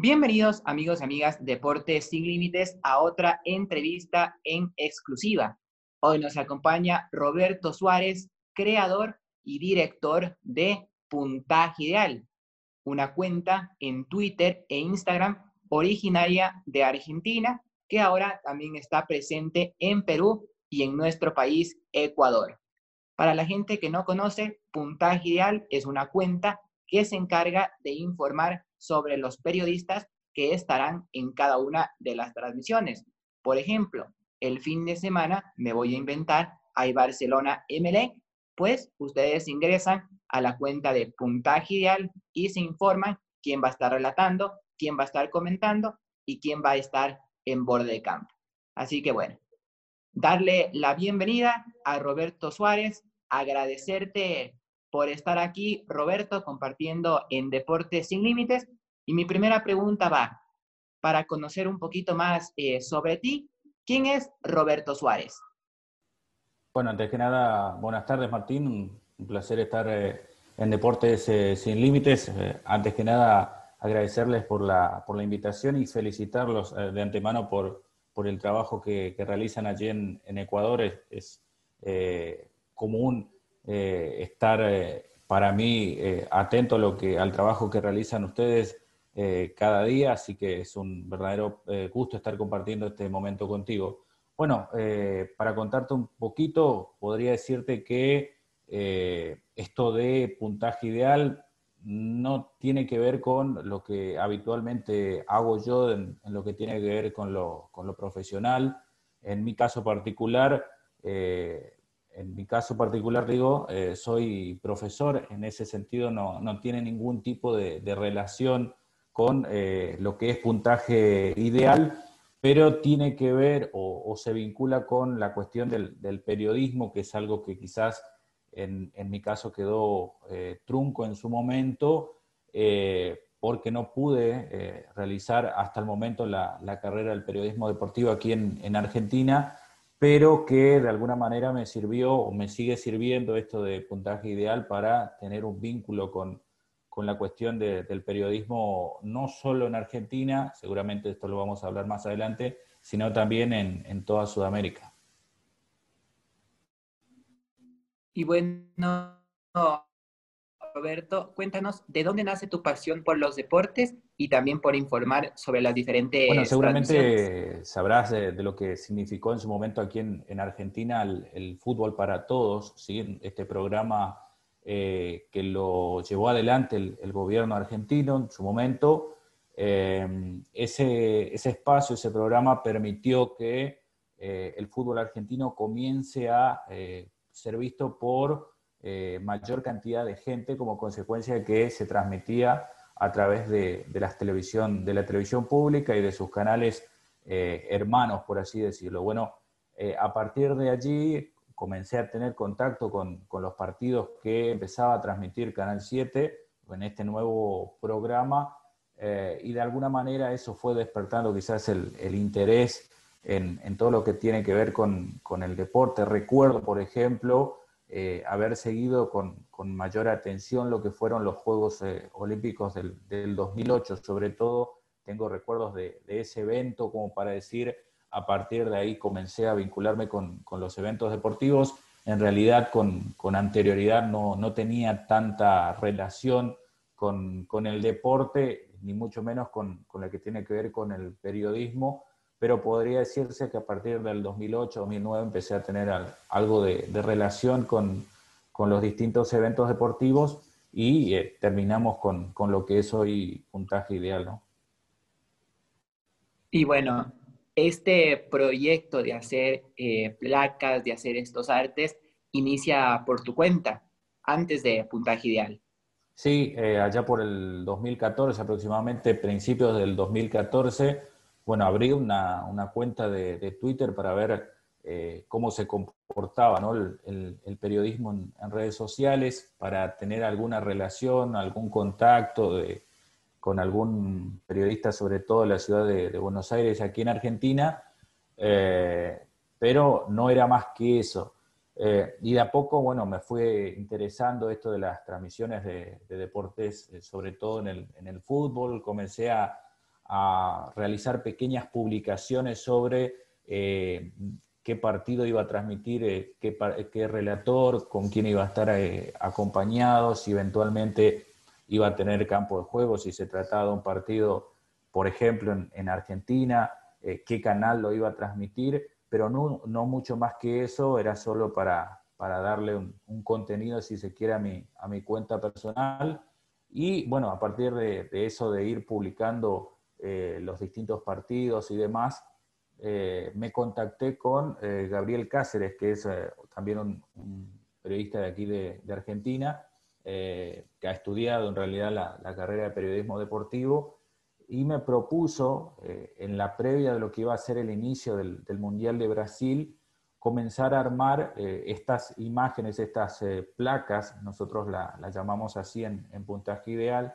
Bienvenidos amigos y amigas Deportes sin Límites a otra entrevista en exclusiva. Hoy nos acompaña Roberto Suárez, creador y director de Puntaje Ideal, una cuenta en Twitter e Instagram originaria de Argentina que ahora también está presente en Perú y en nuestro país, Ecuador. Para la gente que no conoce, Puntaje Ideal es una cuenta que se encarga de informar sobre los periodistas que estarán en cada una de las transmisiones. Por ejemplo, el fin de semana me voy a inventar, hay Barcelona MLE, pues ustedes ingresan a la cuenta de puntaje ideal y se informan quién va a estar relatando, quién va a estar comentando y quién va a estar en borde de campo. Así que bueno, darle la bienvenida a Roberto Suárez, agradecerte por estar aquí, Roberto, compartiendo en Deportes Sin Límites. Y mi primera pregunta va, para conocer un poquito más eh, sobre ti, ¿quién es Roberto Suárez? Bueno, antes que nada, buenas tardes, Martín. Un placer estar eh, en Deportes eh, Sin Límites. antes que nada, agradecerles por la, por la invitación y felicitarlos de antemano por, por el trabajo que, realizan allí en, en Ecuador. Es, es común eh, estar eh, para mí eh, atento a lo que, al trabajo que realizan ustedes cada día, así que es un verdadero gusto estar compartiendo este momento contigo. Bueno, para contarte un poquito, podría decirte que esto de puntaje ideal no tiene que ver con lo que habitualmente hago yo en, lo que tiene que ver con lo, con lo profesional. En mi caso particular, en mi caso particular, digo, eh, soy profesor, en ese sentido no, no tiene ningún tipo de, relación con eh, lo que es puntaje ideal, pero tiene que ver o, se vincula con la cuestión del, periodismo, que es algo que quizás en, en mi caso quedó eh, trunco en su momento, porque no pude realizar hasta el momento la, la, carrera del periodismo deportivo aquí en, en Argentina pero que de alguna manera me sirvió o me sigue sirviendo esto de puntaje ideal para tener un vínculo con, la cuestión del periodismo, no solo en Argentina, seguramente esto lo vamos a hablar más adelante, sino también en, en toda Sudamérica. Y bueno, Roberto, cuéntanos de dónde nace tu pasión por los deportes y también por informar sobre las diferentes. Bueno, seguramente sabrás de, lo que significó en su momento aquí en, Argentina el, fútbol para todos, ¿sí? este programa eh, que lo llevó adelante el, gobierno argentino en su momento. Eh, ese, ese, espacio, ese programa permitió que eh, el fútbol argentino comience a ser visto por eh, mayor cantidad de gente como consecuencia de que se transmitía a través de, la, televisión, de la televisión pública y de sus canales eh, hermanos, por así decirlo. Bueno, eh, a partir de allí comencé a tener contacto con, los partidos que empezaba a transmitir Canal 7 en este nuevo programa y de alguna manera eso fue despertando quizás el, interés en, todo lo que tiene que ver con, con el deporte. Recuerdo, por ejemplo, eh, haber seguido con, con, mayor atención lo que fueron los Juegos eh, Olímpicos del, del, 2008. Sobre todo tengo recuerdos de, ese evento como para decir, a partir de ahí comencé a vincularme con, con los eventos deportivos. En realidad con, con anterioridad no, no, tenía tanta relación con, el deporte, ni mucho menos con, la que tiene que ver con el periodismo pero podría decirse que a partir del 2008-2009 empecé a tener algo de, relación con, los distintos eventos deportivos y eh, terminamos con, lo que es hoy puntaje ideal, ¿no? Y bueno, este proyecto de hacer eh, placas, de hacer estos artes, inicia por tu cuenta, antes de puntaje ideal. Sí, eh, allá por el 2014, aproximadamente principios del 2014, bueno, abrí una, cuenta de, Twitter para ver eh, cómo se comportaba el, periodismo en, redes sociales, para tener alguna relación, algún contacto con algún periodista, sobre todo en la ciudad de, Buenos Aires, aquí en Argentina, eh, pero no era más que eso. Eh, y de a poco, bueno, me fue interesando esto de las transmisiones de, deportes, sobre todo en el, en el fútbol, comencé a a realizar pequeñas publicaciones sobre eh, qué partido iba a transmitir, eh, qué, relator, con quién iba a estar eh, acompañado, si eventualmente iba a tener campo de juego, si se trataba de un partido, por ejemplo, en, Argentina, qué canal lo iba a transmitir, pero no, mucho más que eso, era solo para, darle un, contenido, si se quiere, a mi, a mi cuenta personal. Y bueno, a partir de, de eso, de ir publicando los distintos partidos y demás, eh, me contacté con eh, Gabriel Cáceres, que es eh, también un, periodista de aquí de, Argentina, que ha estudiado en realidad la, carrera de periodismo deportivo, y me propuso, en la previa de lo que iba a ser el inicio del, Mundial de Brasil, comenzar a armar estas imágenes, estas placas, nosotros las la llamamos así en puntaje ideal,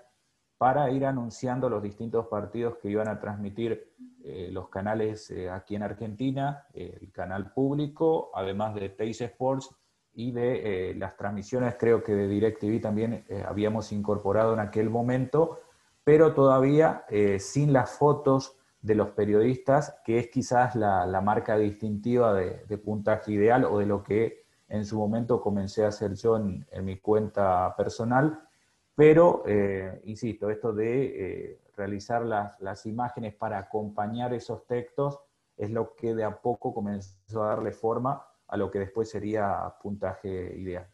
para ir anunciando los distintos partidos que iban a transmitir eh, los canales eh, aquí en Argentina, el canal público, además de Teis Sports y de eh, las transmisiones, creo que de DirecTV también habíamos incorporado en aquel momento, pero todavía sin las fotos de los periodistas, que es quizás la, marca distintiva de, puntaje ideal o de lo que en su momento comencé a hacer yo en mi cuenta personal pero, eh, insisto, esto de eh, realizar las, imágenes para acompañar esos textos es lo que de a poco comenzó a darle forma a lo que después sería puntaje ideal.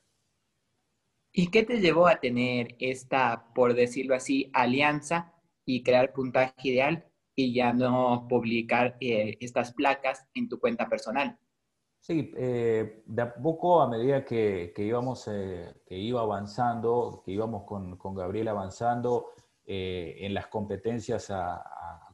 ¿Y qué te llevó a tener esta, por decirlo así, alianza y crear puntaje ideal y ya no publicar eh, estas placas en tu cuenta personal? Sí, eh, de a poco, a medida que, íbamos, eh, que iba avanzando, que íbamos con, con Gabriel avanzando eh, en las competencias a,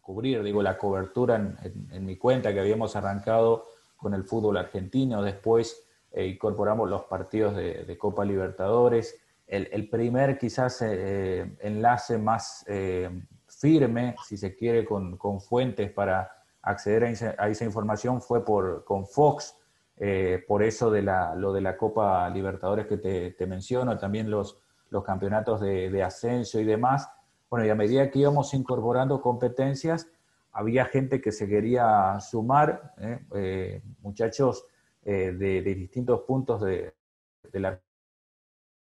cubrir, digo, la cobertura en, mi cuenta que habíamos arrancado con el fútbol argentino, después incorporamos los partidos de, Copa Libertadores, el, primer quizás enlace más firme, si se quiere, con, con fuentes para acceder a esa, a esa información fue por, con Fox, eh, por eso de la, lo de la Copa Libertadores que te, menciono, también los, los campeonatos de, ascenso y demás. Bueno, y a medida que íbamos incorporando competencias, había gente que se quería sumar, ¿eh? Eh, muchachos de, distintos puntos de, la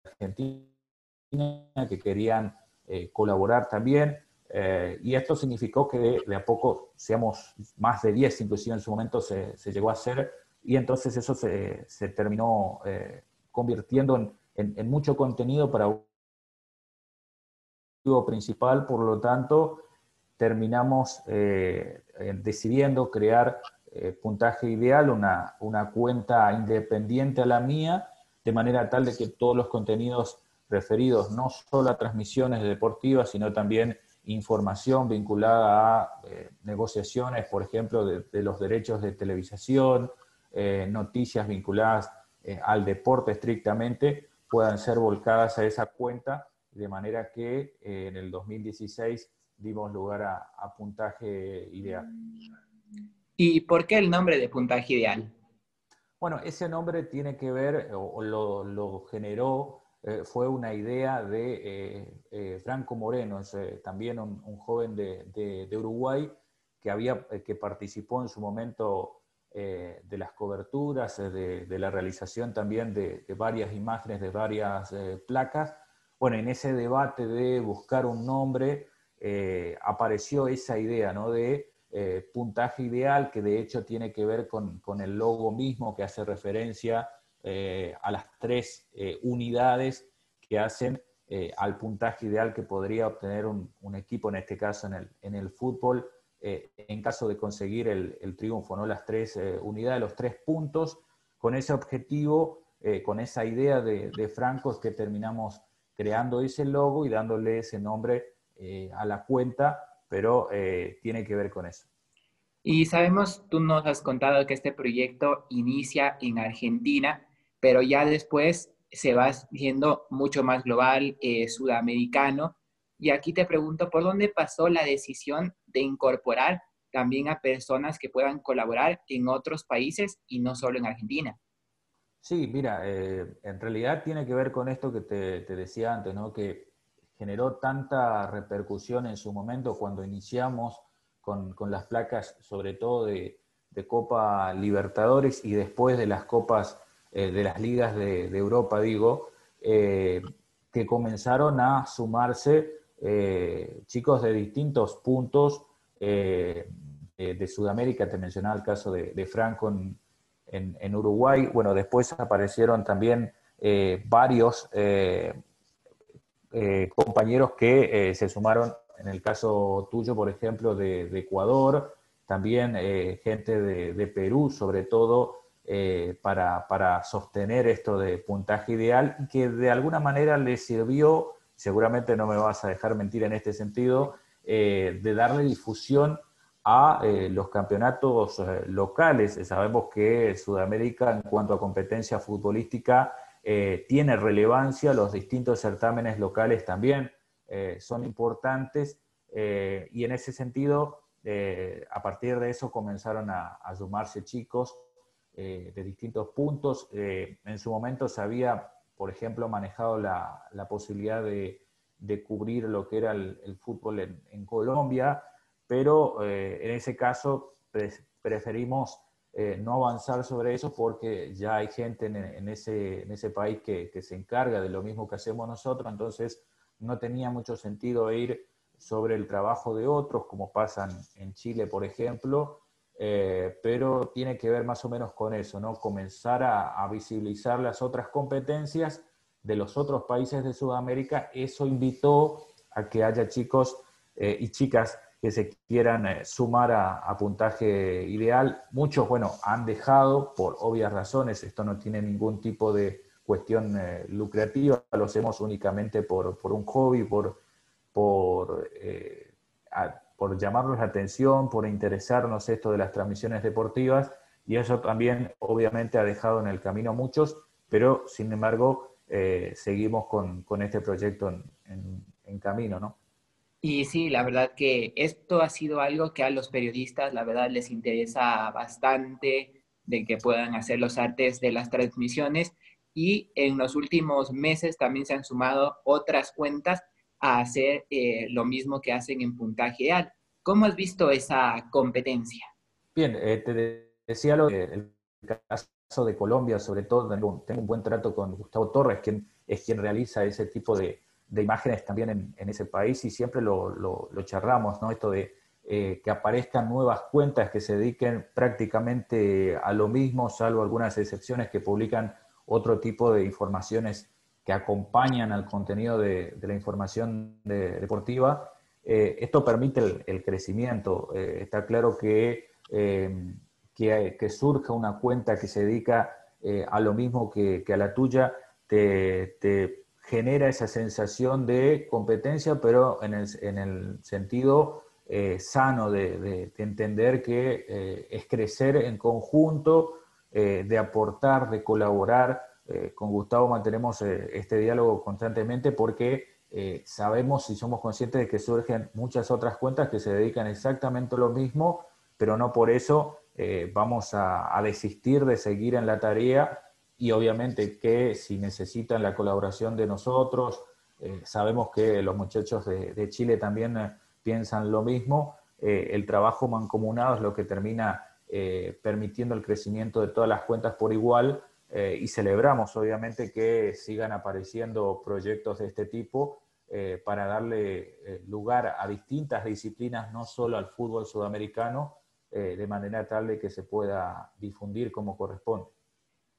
Argentina que querían colaborar también. y esto significó que de, a poco seamos más de 10, inclusive en su momento se, se llegó a hacer y entonces eso se, se terminó eh, convirtiendo en, en, mucho contenido para un principal, por lo tanto, terminamos eh, decidiendo crear eh, puntaje ideal, una, una, cuenta independiente a la mía, de manera tal de que todos los contenidos referidos no solo a transmisiones deportivas, sino también información vinculada a negociaciones, por ejemplo, de, de, los derechos de televisación, eh, noticias vinculadas eh, al deporte estrictamente puedan ser volcadas a esa cuenta, de manera que eh, en el 2016 dimos lugar a, puntaje ideal. ¿Y por qué el nombre de puntaje ideal? Bueno, ese nombre tiene que ver, o, lo, generó, fue una idea de Franco Moreno, también un, joven de, de, Uruguay que, había, que participó en su momento eh, de las coberturas, eh, de, la realización también de, varias imágenes, de varias eh, placas. Bueno, en ese debate de buscar un nombre apareció esa idea ¿no? de puntaje ideal, que de hecho tiene que ver con, el logo mismo, que hace referencia a las tres unidades que hacen al puntaje ideal que podría obtener un, equipo, en este caso en el, en el fútbol, eh, en caso de conseguir el, triunfo, ¿no? las tres eh, unidades, los tres puntos, con ese objetivo, eh, con esa idea de, Franco es que terminamos creando ese logo y dándole ese nombre a la cuenta, pero tiene que ver con eso. Y sabemos, tú nos has contado que este proyecto inicia en Argentina, pero ya después se va haciendo mucho más global, sudamericano, y aquí te pregunto, ¿por dónde pasó la decisión de incorporar también a personas que puedan colaborar en otros países y no solo en Argentina? Sí, mira, eh, en realidad tiene que ver con esto que te, decía antes, ¿no? Que generó tanta repercusión en su momento cuando iniciamos con, las placas, sobre todo de, Copa Libertadores y después de las copas eh, de las ligas de, Europa, digo, eh, que comenzaron a sumarse chicos de distintos puntos de Sudamérica, te mencionaba el caso de, Franco en, Uruguay, bueno, después aparecieron también varios compañeros que se sumaron en el caso tuyo, por ejemplo, de, Ecuador, también eh, gente de, Perú, sobre todo, eh, para, sostener esto de puntaje ideal, que de alguna manera le sirvió, seguramente no me vas a dejar mentir en este sentido, eh, de darle difusión a los campeonatos locales. Sabemos que Sudamérica, en cuanto a competencia futbolística, tiene relevancia, los distintos certámenes locales también eh, son importantes eh, y en ese sentido, eh, a partir de eso comenzaron a, sumarse chicos de distintos puntos. en su momento se había, por ejemplo, manejado la, posibilidad de, cubrir lo que era el, fútbol en, Colombia, pero en ese caso preferimos no avanzar sobre eso porque ya hay gente en, ese, en ese, país que, que, se encarga de lo mismo que hacemos nosotros, entonces no tenía mucho sentido ir sobre el trabajo de otros, como pasa en Chile, por ejemplo, eh, pero tiene que ver más o menos con eso, ¿no? Comenzar a, visibilizar las otras competencias de los otros países de Sudamérica. Eso invitó a que haya chicos eh, y chicas que se quieran eh, sumar a, puntaje ideal. Muchos, bueno, han dejado por obvias razones, esto no tiene ningún tipo de cuestión eh, lucrativa, lo hacemos únicamente por, por un hobby, por, por, eh, por llamarnos la atención, por interesarnos esto de las transmisiones deportivas, y eso también obviamente ha dejado en el camino a muchos, pero sin embargo eh, seguimos con, con, este proyecto en, en, camino, ¿no? Y sí, la verdad que esto ha sido algo que a los periodistas, la verdad, les interesa bastante de que puedan hacer los artes de las transmisiones y en los últimos meses también se han sumado otras cuentas a hacer eh, lo mismo que hacen en puntaje ideal. ¿Cómo has visto esa competencia? Bien, eh, te decía lo el caso de Colombia, sobre todo, tengo, un buen trato con Gustavo Torres, quien es quien realiza ese tipo de, imágenes también en, ese país y siempre lo charramos, ¿no? Esto de eh, que aparezcan nuevas cuentas que se dediquen prácticamente a lo mismo, salvo algunas excepciones que publican otro tipo de informaciones que acompañan al contenido de, la información deportiva. Eh, esto permite el, crecimiento. Eh, está claro que, eh, que, surja una cuenta que se dedica a lo mismo que, a la tuya, te, genera esa sensación de competencia, pero en el, sentido sano de, de, entender que es crecer en conjunto de aportar, de colaborar. Con Gustavo mantenemos este diálogo constantemente porque sabemos y somos conscientes de que surgen muchas otras cuentas que se dedican exactamente a lo mismo, pero no por eso vamos a, desistir de seguir en la tarea y obviamente que si necesitan la colaboración de nosotros, sabemos que los muchachos de Chile también piensan lo mismo, el trabajo mancomunado es lo que termina eh, permitiendo el crecimiento de todas las cuentas por igual eh, y celebramos obviamente que sigan apareciendo proyectos de este tipo eh, para darle lugar a distintas disciplinas, no solo al fútbol sudamericano, de manera tal de que se pueda difundir como corresponde.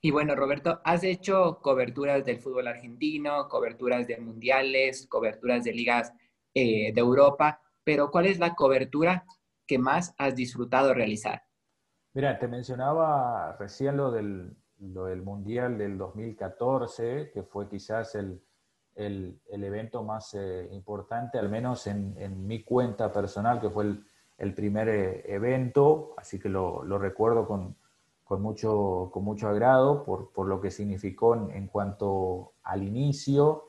Y bueno, Roberto, has hecho coberturas del fútbol argentino, coberturas de mundiales, coberturas de ligas de Europa, pero ¿cuál es la cobertura que más has disfrutado realizar? Mira, te mencionaba recién lo del, Mundial del 2014, que fue quizás el, evento más eh, importante, al menos en, mi cuenta personal, que fue el, primer eh, evento, así que lo, recuerdo con, mucho, con mucho agrado por, lo que significó en, cuanto al inicio,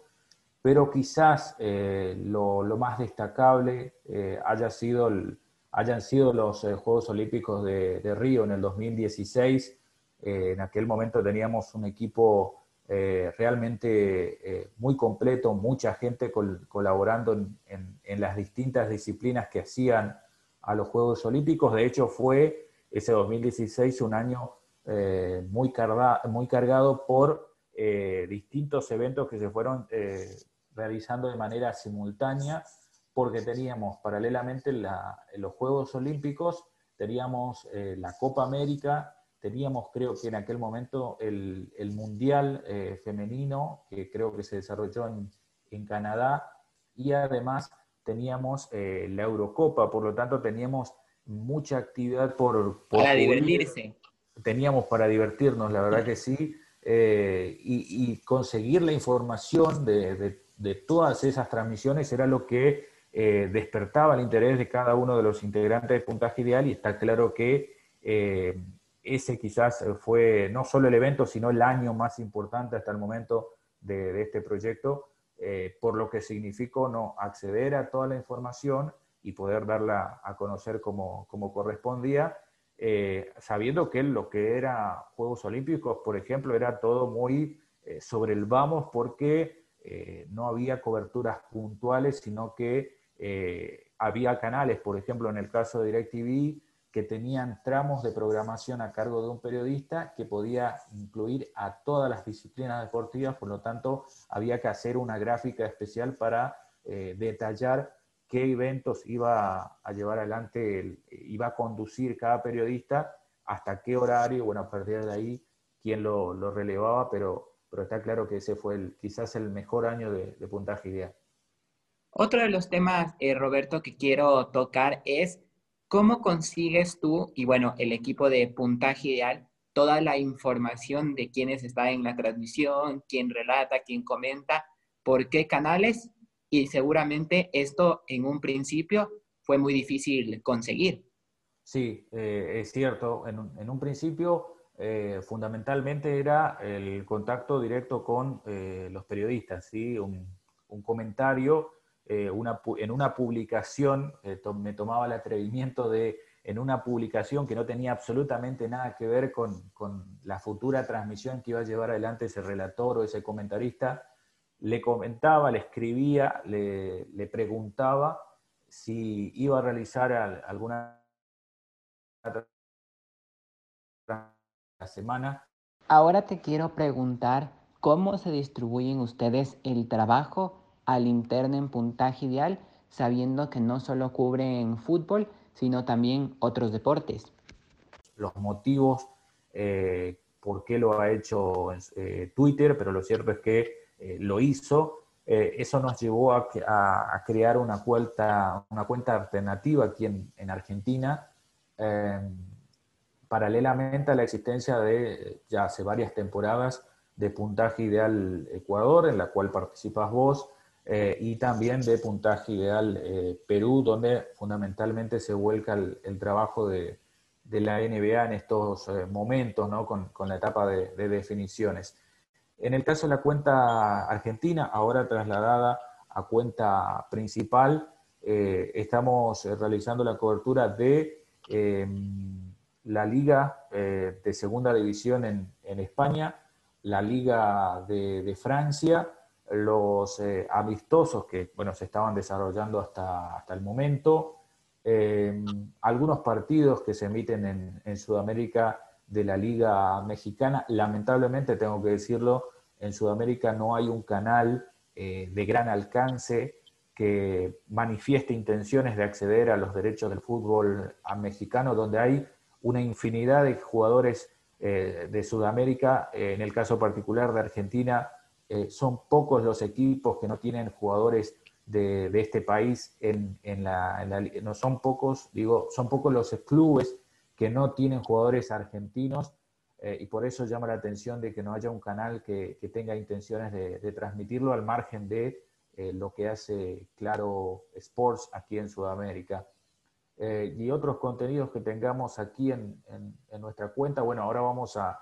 pero quizás eh, lo, más destacable haya sido el hayan sido los Juegos Olímpicos de, Río en el 2016. Eh, en aquel momento teníamos un equipo eh, realmente muy completo, mucha gente colaborando en, las distintas disciplinas que hacían a los Juegos Olímpicos. De hecho, fue ese 2016 un año eh, muy, muy cargado por eh, distintos eventos que se fueron eh, realizando de manera simultánea, porque teníamos paralelamente en los Juegos Olímpicos, teníamos la Copa América, teníamos creo que en aquel momento el, el Mundial Femenino, que creo que se desarrolló en, en Canadá, y además teníamos la Eurocopa, por lo tanto teníamos mucha actividad por... para divertirse. Teníamos para divertirnos, la verdad que sí, eh, y, conseguir la información de, todas esas transmisiones era lo que eh, despertaba el interés de cada uno de los integrantes de Puntaje Ideal y está claro que eh, ese quizás fue no solo el evento, sino el año más importante hasta el momento de, este proyecto, por lo que significó no acceder a toda la información y poder darla a conocer como, como correspondía, eh, sabiendo que lo que era Juegos Olímpicos, por ejemplo, era todo muy eh, sobre el vamos porque eh, no había coberturas puntuales, sino que había canales, por ejemplo, en el caso de DirecTV, que tenían tramos de programación a cargo de un periodista que podía incluir a todas las disciplinas deportivas, por lo tanto, había que hacer una gráfica especial para detallar qué eventos iba a llevar adelante, iba a conducir cada periodista, hasta qué horario, bueno, a partir de ahí, quién lo, relevaba, pero, pero está claro que ese fue quizás el mejor año de, puntaje ideal. Otro de los temas, eh, Roberto, que quiero tocar es cómo consigues tú y bueno, el equipo de puntaje ideal toda la información de quiénes están en la transmisión, quién relata, quién comenta, por qué canales y seguramente esto en un principio fue muy difícil conseguir. Sí, eh, es cierto. En un, principio, eh, fundamentalmente era el contacto directo con eh, los periodistas, ¿sí? un, comentario una, en una publicación, me tomaba el atrevimiento de, en una publicación que no tenía absolutamente nada que ver con, con la futura transmisión que iba a llevar adelante ese relator o ese comentarista, le comentaba, le escribía, le, preguntaba si iba a realizar alguna semana. Ahora te quiero preguntar cómo se distribuyen ustedes el trabajo al interno en puntaje ideal, sabiendo que no solo cubren fútbol, sino también otros deportes. Los motivos, eh, por qué lo ha hecho eh, Twitter, pero lo cierto es que eh, lo hizo. Eh, eso nos llevó a, crear una cuenta, una cuenta alternativa aquí en, Argentina, em, paralelamente a la existencia de ya hace varias temporadas de Puntaje Ideal Ecuador, en la cual participas vos, eh, y también de Puntaje Ideal Perú, donde fundamentalmente se vuelca el, trabajo de, la NBA en estos momentos, ¿no? con, la etapa de definiciones. En el caso de la cuenta argentina, ahora trasladada a cuenta principal, eh, estamos realizando la cobertura de em, la Liga eh, de Segunda División en, España, la Liga de, Francia, los eh, amistosos que bueno, se estaban desarrollando hasta, hasta el momento, em, algunos partidos que se emiten en Sudamérica de la Liga Mexicana. Lamentablemente, tengo que decirlo, en Sudamérica no hay un canal eh, de gran alcance que manifieste intenciones de acceder a los derechos del fútbol mexicano, donde hay una infinidad de jugadores eh, de Sudamérica. Eh, en el caso particular de Argentina, son pocos los equipos que no tienen jugadores de, este país en, la, no son pocos, digo, son pocos los clubes que no tienen jugadores argentinos eh, y por eso llama la atención de que no haya un canal que, tenga intenciones de, transmitirlo al margen de eh, lo que hace Claro Sports aquí en Sudamérica. Eh, y otros contenidos que tengamos aquí en, nuestra cuenta, bueno, ahora vamos a,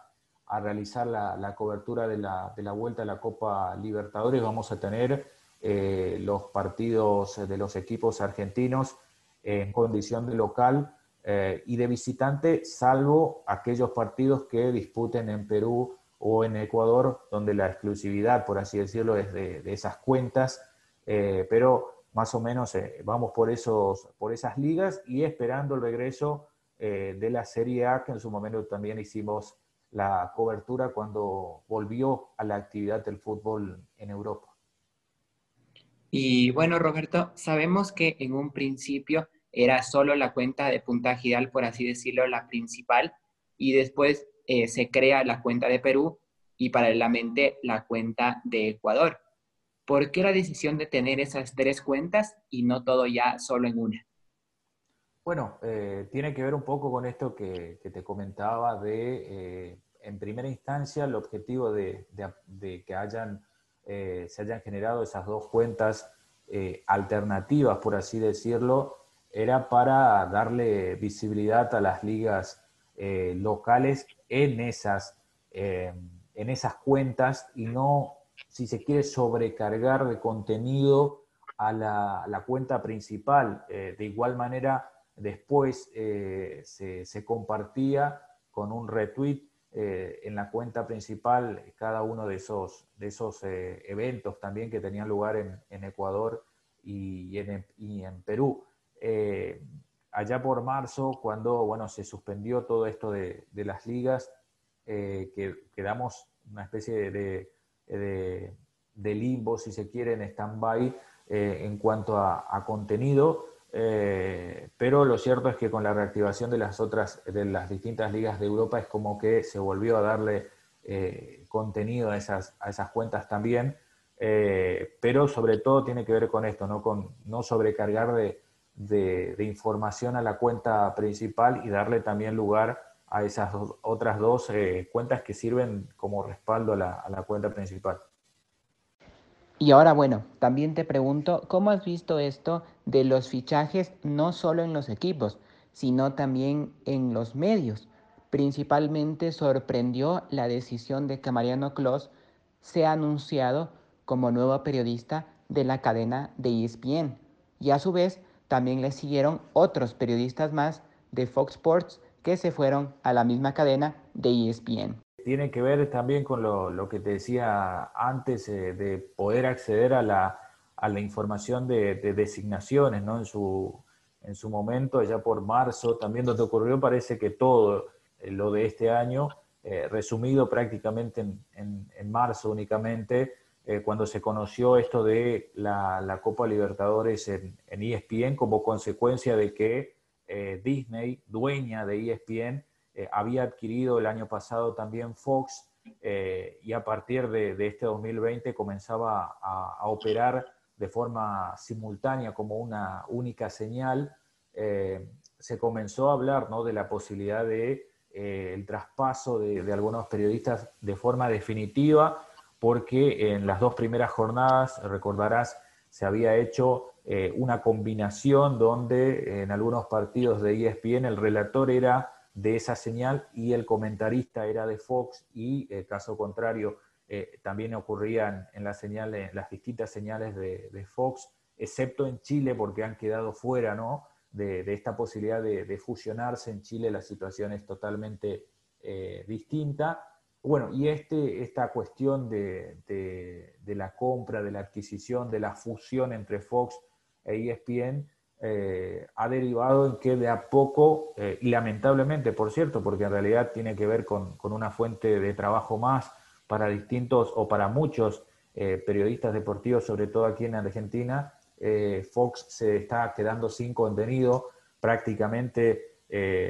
realizar la, cobertura de la, de la, vuelta a la Copa Libertadores, vamos a tener los partidos de los equipos argentinos en condición de local eh, y de visitante, salvo aquellos partidos que disputen en Perú o en Ecuador, donde la exclusividad, por así decirlo, es de, esas cuentas. Eh, pero más o menos vamos por, esos, por esas ligas y esperando el regreso de la Serie A, que en su momento también hicimos la cobertura cuando volvió a la actividad del fútbol en Europa. Y bueno, Roberto, sabemos que en un principio era solo la cuenta de puntaje ideal, por así decirlo, la principal, y después eh, se crea la cuenta de Perú y paralelamente la cuenta de Ecuador. ¿Por qué la decisión de tener esas tres cuentas y no todo ya solo en una? Bueno, eh, tiene que ver un poco con esto que, te comentaba de, eh, en primera instancia, el objetivo de, que hayan, se hayan generado esas dos cuentas alternativas, por así decirlo, era para darle visibilidad a las ligas eh, locales en esas, eh, en esas cuentas y no, si se quiere, sobrecargar de contenido a la, cuenta principal. Eh, de igual manera, después se, se, compartía con un retweet en la cuenta principal cada uno de esos, de esos eventos también que tenían lugar en, en Ecuador y en, y en Perú. Eh, allá por marzo, cuando bueno, se suspendió todo esto de, las ligas, eh, que quedamos una especie de, de, limbo, si se quiere, en stand-by eh, en cuanto a, contenido. Pero lo cierto es que con la reactivación de las otras, de las distintas ligas de Europa, es como que se volvió a darle contenido a esas, a esas cuentas también. pero sobre todo tiene que ver con esto, no, con, no sobrecargar de, información a la cuenta principal y darle también lugar a esas otras dos eh, cuentas que sirven como respaldo a la, cuenta principal. Y ahora, bueno, también te pregunto, ¿cómo has visto esto de los fichajes no solo en los equipos, sino también en los medios? Principalmente sorprendió la decisión de que Mariano Clos sea anunciado como nuevo periodista de la cadena de ESPN. Y a su vez, también le siguieron otros periodistas más de Fox Sports que se fueron a la misma cadena de ESPN. Tiene que ver también con lo, que te decía antes eh, de poder acceder a la, a la información de, designaciones, ¿no? En su, en su momento, ya por marzo, también donde ocurrió, parece que todo eh, lo de este año, eh, resumido prácticamente en, en marzo únicamente, cuando se conoció esto de la, Copa Libertadores en, ESPN como consecuencia de que Disney, dueña de ESPN, eh, había adquirido el año pasado también Fox y a partir de, este 2020 comenzaba a, operar de forma simultánea como una única señal. se comenzó a hablar ¿no? de la posibilidad de el traspaso de, algunos periodistas de forma definitiva porque en las dos primeras jornadas, recordarás, se había hecho eh, una combinación donde en algunos partidos de ESPN el relator era de esa señal y el comentarista era de Fox y el caso contrario eh, también ocurría en, las, señales, las distintas señales de, Fox, excepto en Chile porque han quedado fuera ¿no? de, esta posibilidad de, fusionarse. En Chile la situación es totalmente eh, distinta bueno, y este, esta cuestión de, la compra, de la adquisición, de la fusión entre Fox e ESPN eh, ha derivado en que de a poco, eh, y lamentablemente, por cierto, porque en realidad tiene que ver con, una fuente de trabajo más para distintos o para muchos eh, periodistas deportivos, sobre todo aquí en Argentina, Fox se está quedando sin contenido, prácticamente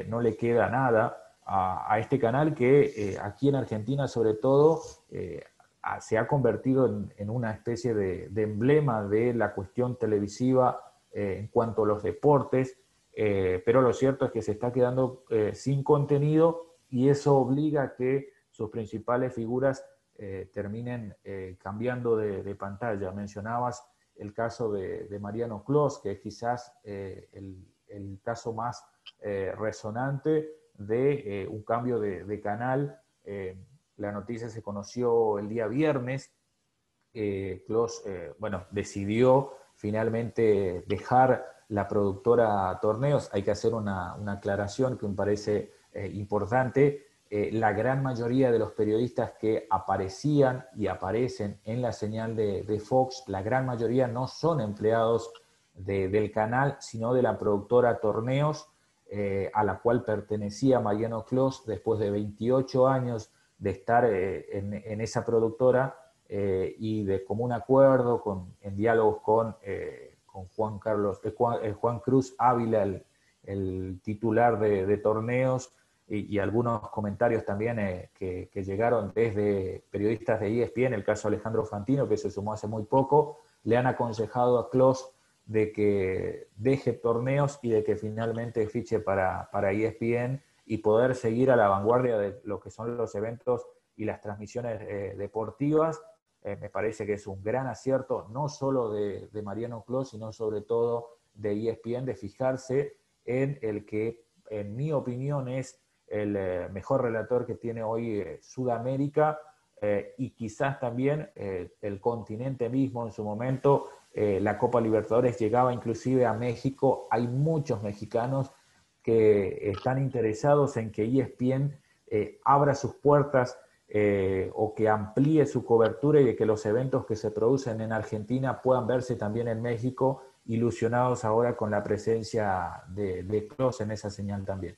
no le queda nada a, este canal que aquí en Argentina sobre todo se ha convertido en, una especie de, emblema de la cuestión televisiva eh, en cuanto a los deportes, pero lo cierto es que se está quedando sin contenido y eso obliga a que sus principales figuras terminen cambiando de, pantalla. Mencionabas el caso de, Mariano Clos, que es quizás el, caso más resonante, de eh, un cambio de, canal. Eh, la noticia se conoció el día viernes. Eh, bueno, decidió finalmente dejar la productora Torneos. Hay que hacer una, aclaración que me parece importante. la gran mayoría de los periodistas que aparecían y aparecen en la señal de, de Fox, la gran mayoría no son empleados del canal, sino de la productora Torneos, eh, a la cual pertenecía Mariano Clos después de 28 años de estar eh, en, esa productora y de común acuerdo, con, en diálogos con, con Juan Carlos, Juan, Cruz Ávila, el, titular de, torneos, y, algunos comentarios también que, llegaron desde periodistas de ESPN, el caso Alejandro Fantino, que se sumó hace muy poco, le han aconsejado a Klos de que deje torneos y de que finalmente fiche para, para ESPN y poder seguir a la vanguardia de lo que son los eventos y las transmisiones eh, deportivas. Eh, me parece que es un gran acierto, no solo de, Mariano Clos, sino sobre todo de ESPN, de fijarse en el que, en mi opinión, es el eh, mejor relator que tiene hoy Sudamérica y quizás también el continente mismo en su momento eh, la Copa Libertadores llegaba inclusive a México. Hay muchos mexicanos que están interesados en que ESPN eh, abra sus puertas eh, o que amplíe su cobertura y que los eventos que se producen en Argentina puedan verse también en México, ilusionados ahora con la presencia de, de en esa señal también.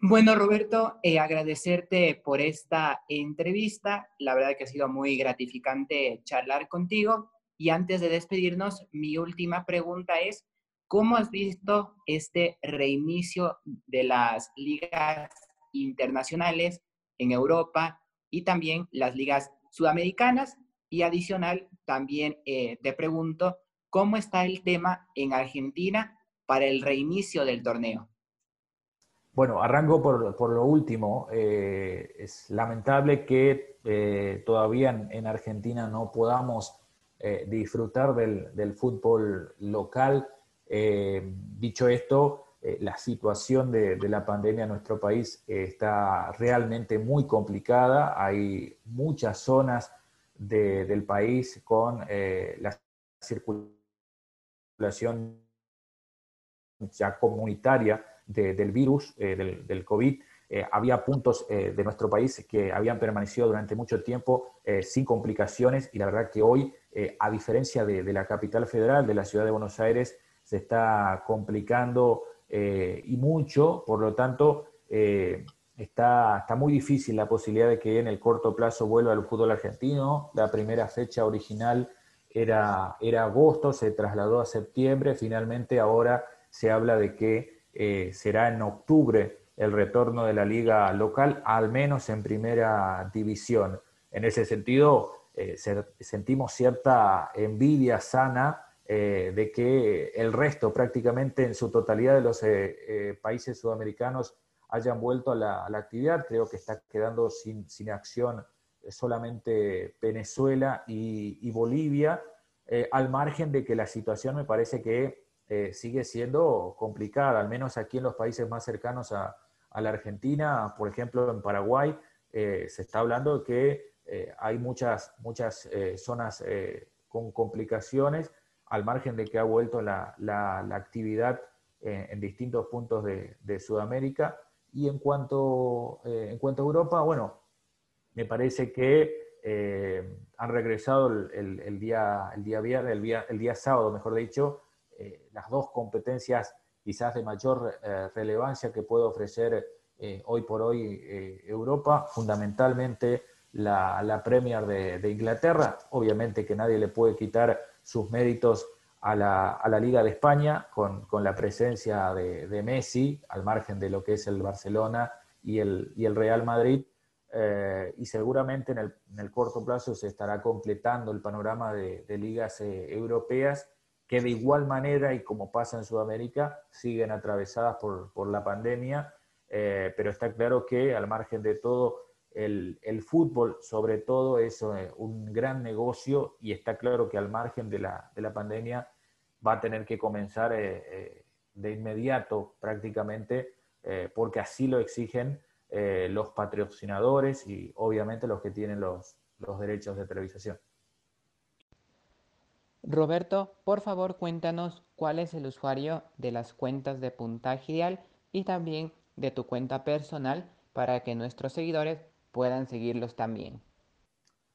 Bueno, Roberto, agradecerte por esta entrevista. La verdad que ha sido muy gratificante charlar contigo. Y antes de despedirnos, mi última pregunta es, ¿cómo has visto este reinicio de las ligas internacionales en Europa y también las ligas sudamericanas? Y adicional, también eh, te pregunto, ¿cómo está el tema en Argentina para el reinicio del torneo? Bueno, arranco por, lo último. Eh, es lamentable que eh, todavía en, Argentina no podamos disfrutar del, fútbol local. Dicho esto, eh, la situación de, la pandemia en nuestro país está realmente muy complicada. Hay muchas zonas del país con la circulación ya comunitaria del virus, del, COVID, eh, había puntos eh, de nuestro país que habían permanecido durante mucho tiempo eh, sin complicaciones y la verdad que hoy, a diferencia de, la capital federal, de la ciudad de Buenos Aires, se está complicando y mucho, por lo tanto, está, está muy difícil la posibilidad de que en el corto plazo vuelva el fútbol argentino. La primera fecha original era, era agosto, se trasladó a septiembre, finalmente ahora se habla de que será en octubre el retorno de la liga local, al menos en primera división. En ese sentido, eh, sentimos cierta envidia sana eh, de que el resto, prácticamente en su totalidad de los eh, países sudamericanos, hayan vuelto a la, actividad. Creo que está quedando sin, acción solamente Venezuela y Bolivia, al margen de que la situación me parece que sigue siendo complicada, al menos aquí en los países más cercanos a, la Argentina, por ejemplo, en Paraguay, eh, se está hablando de que eh, hay muchas, muchas eh, zonas con complicaciones, al margen de que ha vuelto la, la, actividad en distintos puntos de, Sudamérica. Y en cuanto, en cuanto a Europa, bueno, me parece que han regresado el, el, día, el día viernes, el día, el día sábado, mejor dicho, las dos competencias quizás de mayor eh, relevancia que puede ofrecer eh, hoy por hoy eh, Europa, fundamentalmente la, Premier de, Inglaterra. Obviamente que nadie le puede quitar sus méritos a la, Liga de España con, la presencia de, Messi, al margen de lo que es el Barcelona y el, el Real Madrid. y seguramente en el, corto plazo se estará completando el panorama de, ligas europeas que de igual manera, y como pasa en Sudamérica, siguen atravesadas por, la pandemia, eh, pero está claro que al margen de todo, el, fútbol sobre todo es eh, un gran negocio y está claro que al margen de la, pandemia va a tener que comenzar eh, de inmediato prácticamente, porque así lo exigen los patrocinadores y obviamente los que tienen los derechos de televisación. Roberto, por favor cuéntanos cuál es el usuario de las cuentas de puntaje ideal y también de tu cuenta personal para que nuestros seguidores puedan seguirlos también.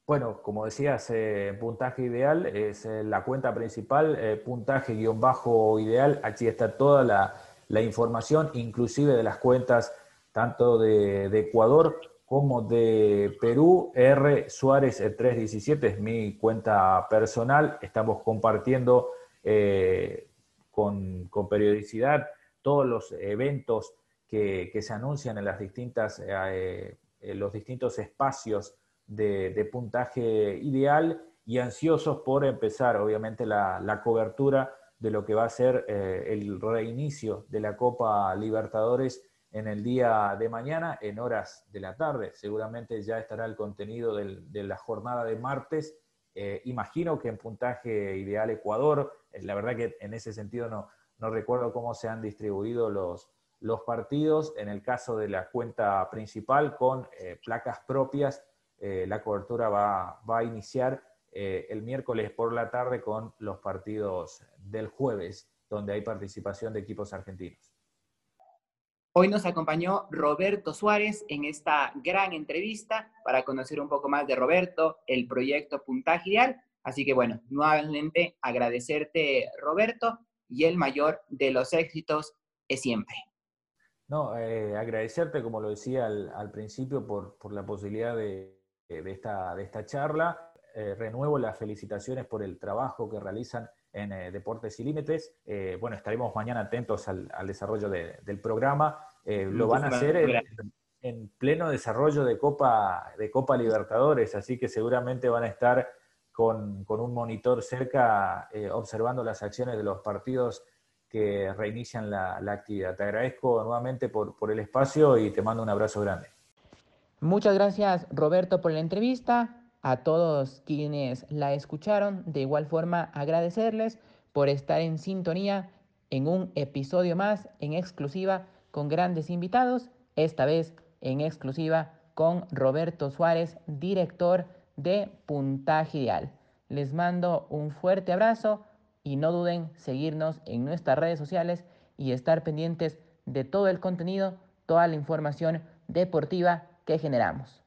Bueno, como decías, eh, puntaje ideal es eh, la cuenta principal, eh, puntaje guion bajo ideal. Aquí está toda la, información, inclusive de las cuentas tanto de, Ecuador como de Perú. R Suárez 317 es mi cuenta personal. Estamos compartiendo con, periodicidad todos los eventos que, se anuncian en las distintas, los distintos espacios de, puntaje ideal y ansiosos por empezar, obviamente, la, cobertura de lo que va a ser eh, el reinicio de la Copa Libertadores en el día de mañana, en horas de la tarde. Seguramente ya estará el contenido de la jornada de martes. Eh, imagino que en puntaje ideal Ecuador, eh, la verdad que en ese sentido no, no recuerdo cómo se han distribuido los, los partidos. En el caso de la cuenta principal, con placas propias eh, la cobertura va, a iniciar eh, el miércoles por la tarde con los partidos del jueves, donde hay participación de equipos argentinos. Hoy nos acompañó Roberto Suárez en esta gran entrevista para conocer un poco más de Roberto, el proyecto Puntaje Ideal. Así que bueno, nuevamente agradecerte Roberto y el mayor de los éxitos es siempre. No, eh, agradecerte, como lo decía al, principio, por la posibilidad de, eh, de, esta, de esta charla. Eh, renuevo las felicitaciones por el trabajo que realizan en eh, Deportes y Límites. bueno, estaremos mañana atentos al, desarrollo del programa. lo van a hacer en, pleno desarrollo de Copa, de Copa Libertadores, así que seguramente van a estar con, un monitor cerca observando las acciones de los partidos que reinician la, actividad. Te agradezco nuevamente por, por el espacio y te mando un abrazo grande. Muchas gracias Roberto por la entrevista, a todos quienes la escucharon, de igual forma agradecerles por estar en sintonía en un episodio más en exclusiva con grandes invitados, esta vez en exclusiva con Roberto Suárez, director de Puntaje Ideal. Les mando un fuerte abrazo y no duden seguirnos en nuestras redes sociales y estar pendientes de todo el contenido, toda la información deportiva que generamos.